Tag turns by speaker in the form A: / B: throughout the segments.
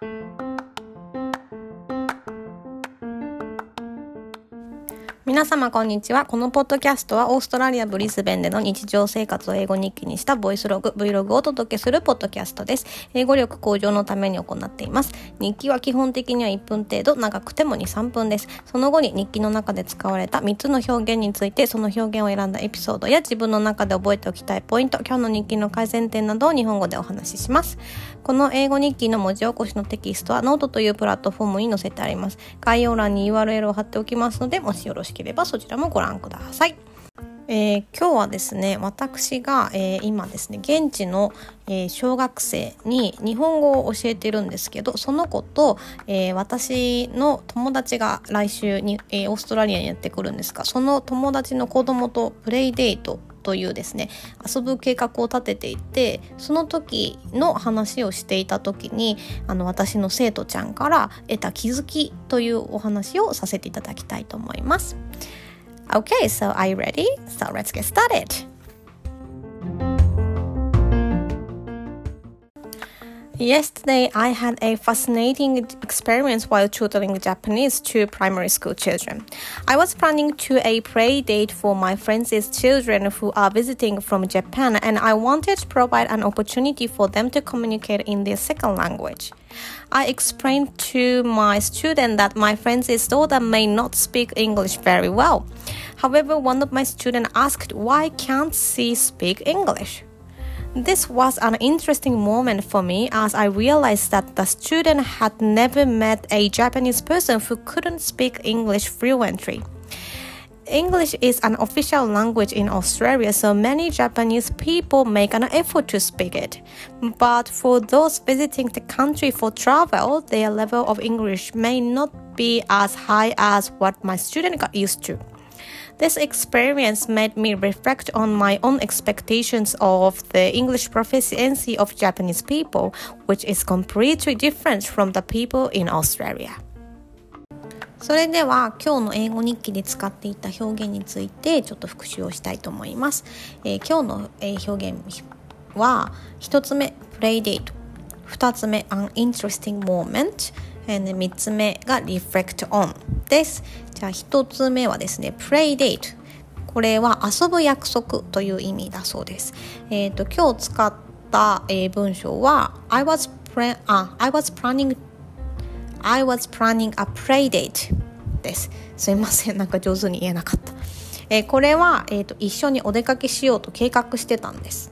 A: Thank you. 皆様こんにちは。このポッドキャストはオーストラリア・ブリスベンでの日常生活を英語日記にしたボイスログ、Vlog をお届けするポッドキャストです。英語力向上のために行っています。日記は基本的には1分程度、長くても2、3分です。その後に日記の中で使われた3つの表現について、その表現を選んだエピソードや自分の中で覚えておきたいポイント、今日の日記の改善点などを日本語でお話しします。この英語日記の文字起こしのテキストはノートというプラットフォームに載せてあります。概要欄に URL を貼っておきますので、もしよろしければそちらもご覧ください。えー、今日はですね私が、えー、今ですね現地の、えー、小学生に日本語を教えてるんですけどその子と、え私の友達が来週に、えオーストラリアにやってくるんですがその友達の子供と play date というですね遊ぶ計画を立てていてその時の話をしていた時にあの私の生徒ちゃんから得た気づきというお話をさせていただきたいと思います。Okay, so are you ready? So let's get started. Yesterday, I had a fascinating experience while tutoring Japanese to primary school children. I was planning to a play date for my friends' children who are visiting from Japan, and I wanted to provide an opportunity for them to communicate in their second language. I explained to my student that my friend's daughter may not speak English very well. However, one of my students asked, Why can't she speak English? This was an interesting moment for me as I realized that the student had never met a Japanese person who couldn't speak English fluently. English is an official language in Australia, so many Japanese people make an effort to speak it. But for those visiting the country for travel, their level of English may not be as high as what my student got used to. This experience made me reflect on my own expectations of the English proficiency of Japanese people, which is completely different from the people in Australia. それでは今日の英語日記で使っていた表現についてちょっと復習をしたいと思います。えー、今日の、えー、表現は1つ目 play date 2つ目 an interesting moment 3つ目が reflect on です。じゃあ1つ目はですね、play date。これは遊ぶ約束という意味だそうです。えっ、ー、と、今日使った、えー、文章は I was, plan あ I was planning I was planning a play date です。すいません。なんか上手に言えなかった。えー、これは、えーと、一緒にお出かけしようと計画してたんです。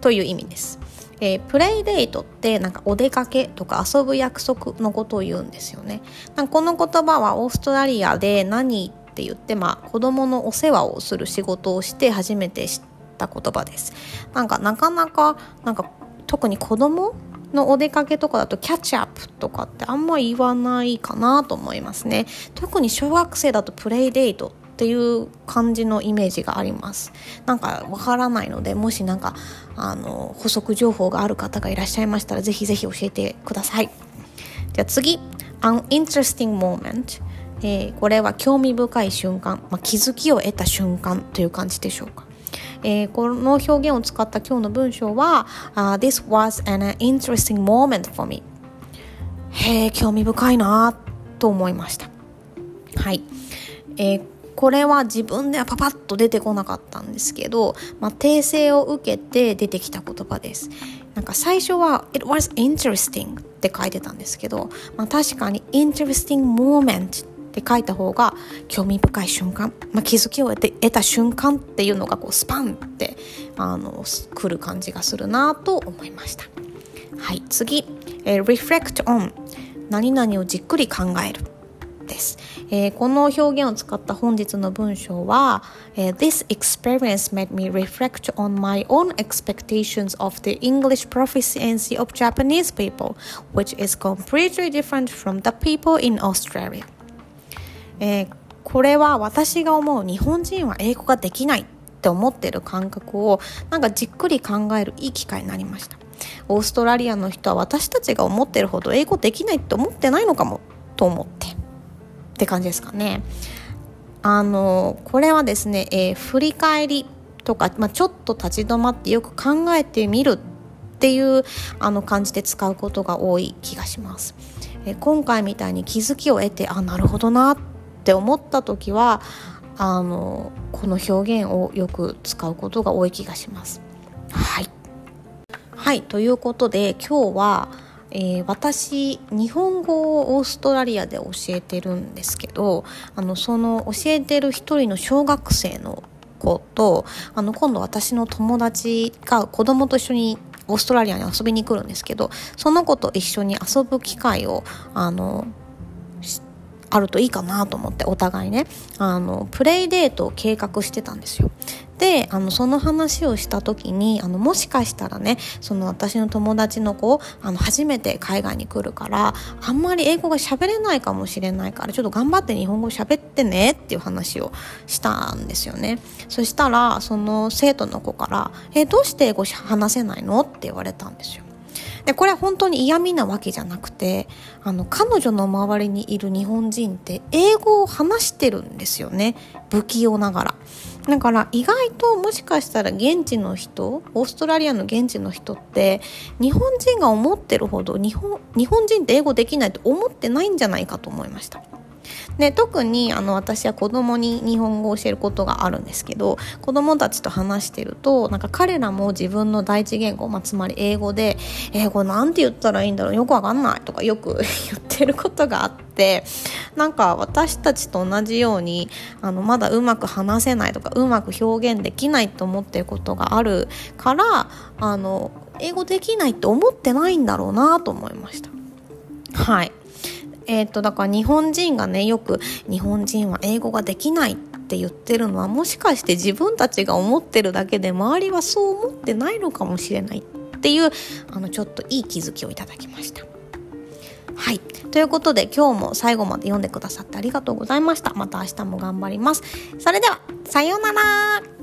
A: という意味です。えー、プレイデートってなんかお出かけとか遊ぶ約束のことを言うんですよね。なんかこの言葉はオーストラリアで何って言って、まあ、子供のお世話をする仕事をして初めて知った言葉です。なんかなかなかなんか特に子供のお出かけとかだとキャッチアップとかってあんま言わないかなと思いますね。特に小学生だとプレイデートっていう感じのイメージがありますなんかわからないのでもしなんかあの補足情報がある方がいらっしゃいましたらぜひぜひ教えてくださいじゃあ次 An interesting moment えー、これは興味深い瞬間、まあ、気づきを得た瞬間という感じでしょうか。えー、この表現を使った今日の文章は、uh, This was an interesting moment for me. へえ、興味深いなと思いました。はい。えーこれは自分ではパパッと出てこなかったんですけど、まあ、訂正を受けて出てきた言葉です。なんか最初は It was interesting って書いてたんですけど、まあ、確かに interesting moment って書いた方が興味深い瞬間、まあ、気づきを得た瞬間っていうのがこうスパンってあの来る感じがするなと思いました。はい、次、えー、reflect on 何々をじっくり考える。です。えー、この表現を使った本日の文章は、えー、This experience made me reflect on my own expectations of the English proficiency of Japanese people, which is completely different from the people in Australia. えー、これは私が思う日本人は英語ができないって思ってる感覚をなんかじっくり考えるいい機会になりました。オーストラリアの人は私たちが思ってるほど英語できないって思ってないのかもと思ってって感じですかね。あのこれはですね、えー、振り返りとか、まあ、ちょっと立ち止まってよく考えてみるっっていうあの感じで使うことが多い気がします。え今回みたいに気づきを得てあなるほどなって思った時はあのこの表現をよく使うことが多い気がします。はい、はい、ということで今日は、えー、私日本語をオーストラリアで教えてるんですけどあのその教えてる一人の小学生の子とあの今度私の友達が子供と一緒にオーストラリアに遊びに来るんですけどその子と一緒に遊ぶ機会をあのあるといいかなと思ってお互いねあのプレイデートを計画してたんですよ。であのその話をした時にあのもしかしたらねその私の友達の子あの初めて海外に来るからあんまり英語が喋れないかもしれないからちょっと頑張って日本語喋ってねっていう話をしたんですよねそしたらその生徒の子から「えどうして英語話せないの?」って言われたんですよでこれは本当に嫌味なわけじゃなくてあの彼女の周りにいる日本人って英語を話してるんですよね不器用ながら。だから意外ともしかしたら現地の人オーストラリアの現地の人って日本人が思ってるほど日本日本人って英語できないと思ってないんじゃないかと思いました。で特にあの私は子供に日本語を教えることがあるんですけど子供たちと話してるとなんか彼らも自分の第一言語、まあ、つまり英語で英語なんて言ったらいいんだろうよくわかんないとかよく 言ってることがあってなんか私たちと同じようにあのまだうまく話せないとかうまく表現できないと思ってることがあるからあの英語できないって思ってないんだろうなと思いました。はいえー、とだから日本人がねよく日本人は英語ができないって言ってるのはもしかして自分たちが思ってるだけで周りはそう思ってないのかもしれないっていうあのちょっといい気づきをいただきました。はい。ということで今日も最後まで読んでくださってありがとうございました。また明日も頑張ります。それでは、さようなら